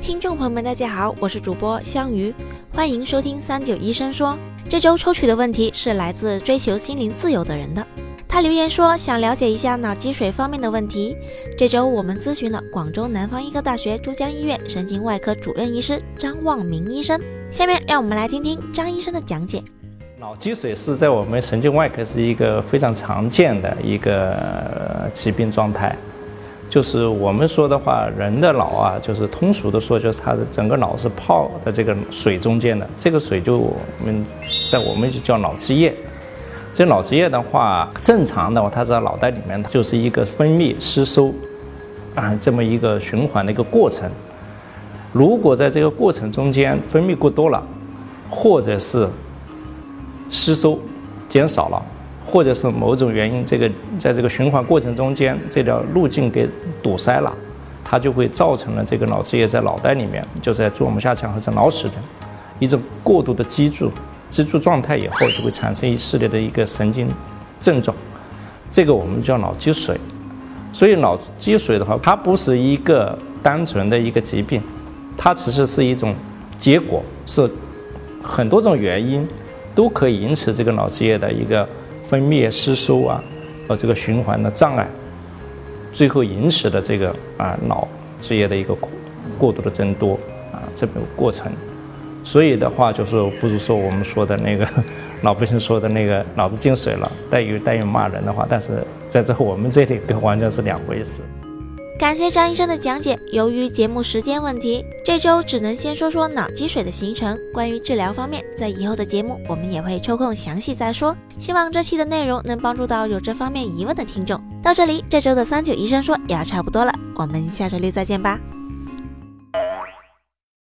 听众朋友们，大家好，我是主播香鱼，欢迎收听三九医生说。这周抽取的问题是来自追求心灵自由的人的，他留言说想了解一下脑积水方面的问题。这周我们咨询了广州南方医科大学珠江医院神经外科主任医师张望明医生，下面让我们来听听张医生的讲解。脑积水是在我们神经外科是一个非常常见的一个疾病状态。就是我们说的话，人的脑啊，就是通俗的说，就是它的整个脑是泡在这个水中间的。这个水就我们在我们就叫脑汁液。这脑汁液的话，正常的话，它在脑袋里面就是一个分泌、吸收啊这么一个循环的一个过程。如果在这个过程中间分泌过多了，或者是吸收减少了。或者是某种原因，这个在这个循环过程中间，这条路径给堵塞了，它就会造成了这个脑汁液在脑袋里面，就在蛛膜下腔和在脑室的一种过度的积住，积住状态以后，就会产生一系列的一个神经症状，这个我们叫脑积水。所以脑积水的话，它不是一个单纯的一个疾病，它其实是一种结果，是很多种原因都可以引起这个脑汁液的一个。分泌、失收啊，和这个循环的障碍，最后引起的这个啊脑汁液的一个过过度的增多啊这么个过程，所以的话就是不是说我们说的那个老百姓说的那个脑子进水了，带有带有骂人的话，但是在这我们这里跟完全是两回事。感谢张医生的讲解。由于节目时间问题，这周只能先说说脑积水的形成。关于治疗方面，在以后的节目我们也会抽空详细再说。希望这期的内容能帮助到有这方面疑问的听众。到这里，这周的三九医生说也要差不多了，我们下周六再见吧。